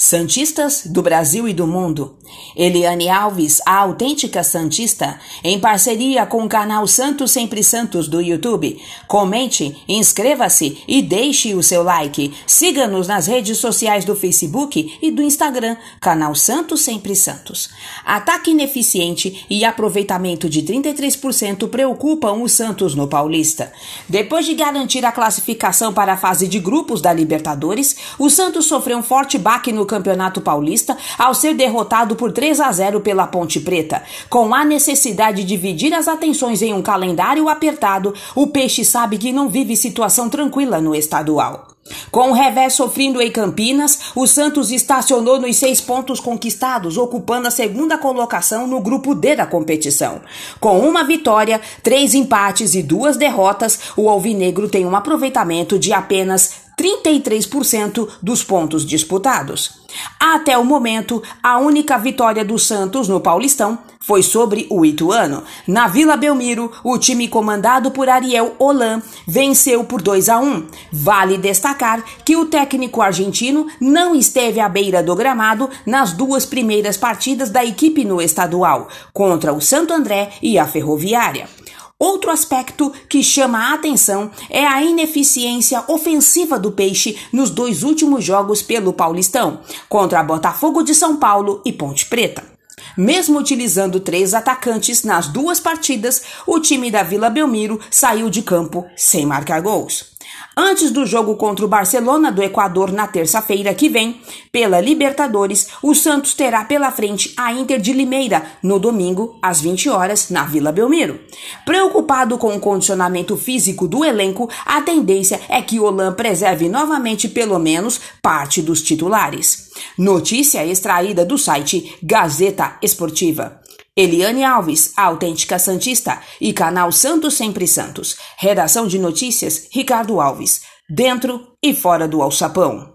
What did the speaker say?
Santistas do Brasil e do mundo. Eliane Alves, a autêntica Santista, em parceria com o canal Santos Sempre Santos do YouTube. Comente, inscreva-se e deixe o seu like. Siga-nos nas redes sociais do Facebook e do Instagram, canal Santos Sempre Santos. Ataque ineficiente e aproveitamento de 33% preocupam os Santos no Paulista. Depois de garantir a classificação para a fase de grupos da Libertadores, o Santos sofreu um forte baque no Campeonato Paulista ao ser derrotado por 3 a 0 pela Ponte Preta. Com a necessidade de dividir as atenções em um calendário apertado, o Peixe sabe que não vive situação tranquila no estadual. Com o revés sofrendo em Campinas, o Santos estacionou nos seis pontos conquistados, ocupando a segunda colocação no grupo D da competição. Com uma vitória, três empates e duas derrotas, o Alvinegro tem um aproveitamento de apenas 33% dos pontos disputados. Até o momento, a única vitória do Santos no Paulistão foi sobre o Ituano. Na Vila Belmiro, o time comandado por Ariel Holan venceu por 2 a 1. Vale destacar que o técnico argentino não esteve à beira do gramado nas duas primeiras partidas da equipe no estadual, contra o Santo André e a Ferroviária. Outro aspecto que chama a atenção é a ineficiência ofensiva do Peixe nos dois últimos jogos pelo Paulistão, contra Botafogo de São Paulo e Ponte Preta. Mesmo utilizando três atacantes nas duas partidas, o time da Vila Belmiro saiu de campo sem marcar gols. Antes do jogo contra o Barcelona do Equador na terça-feira que vem, pela Libertadores, o Santos terá pela frente a Inter de Limeira no domingo, às 20 horas, na Vila Belmiro. Preocupado com o condicionamento físico do elenco, a tendência é que Olan preserve novamente pelo menos parte dos titulares. Notícia extraída do site Gazeta Esportiva. Eliane Alves, autêntica Santista, e canal Santos Sempre Santos. Redação de notícias, Ricardo Alves. Dentro e fora do alçapão.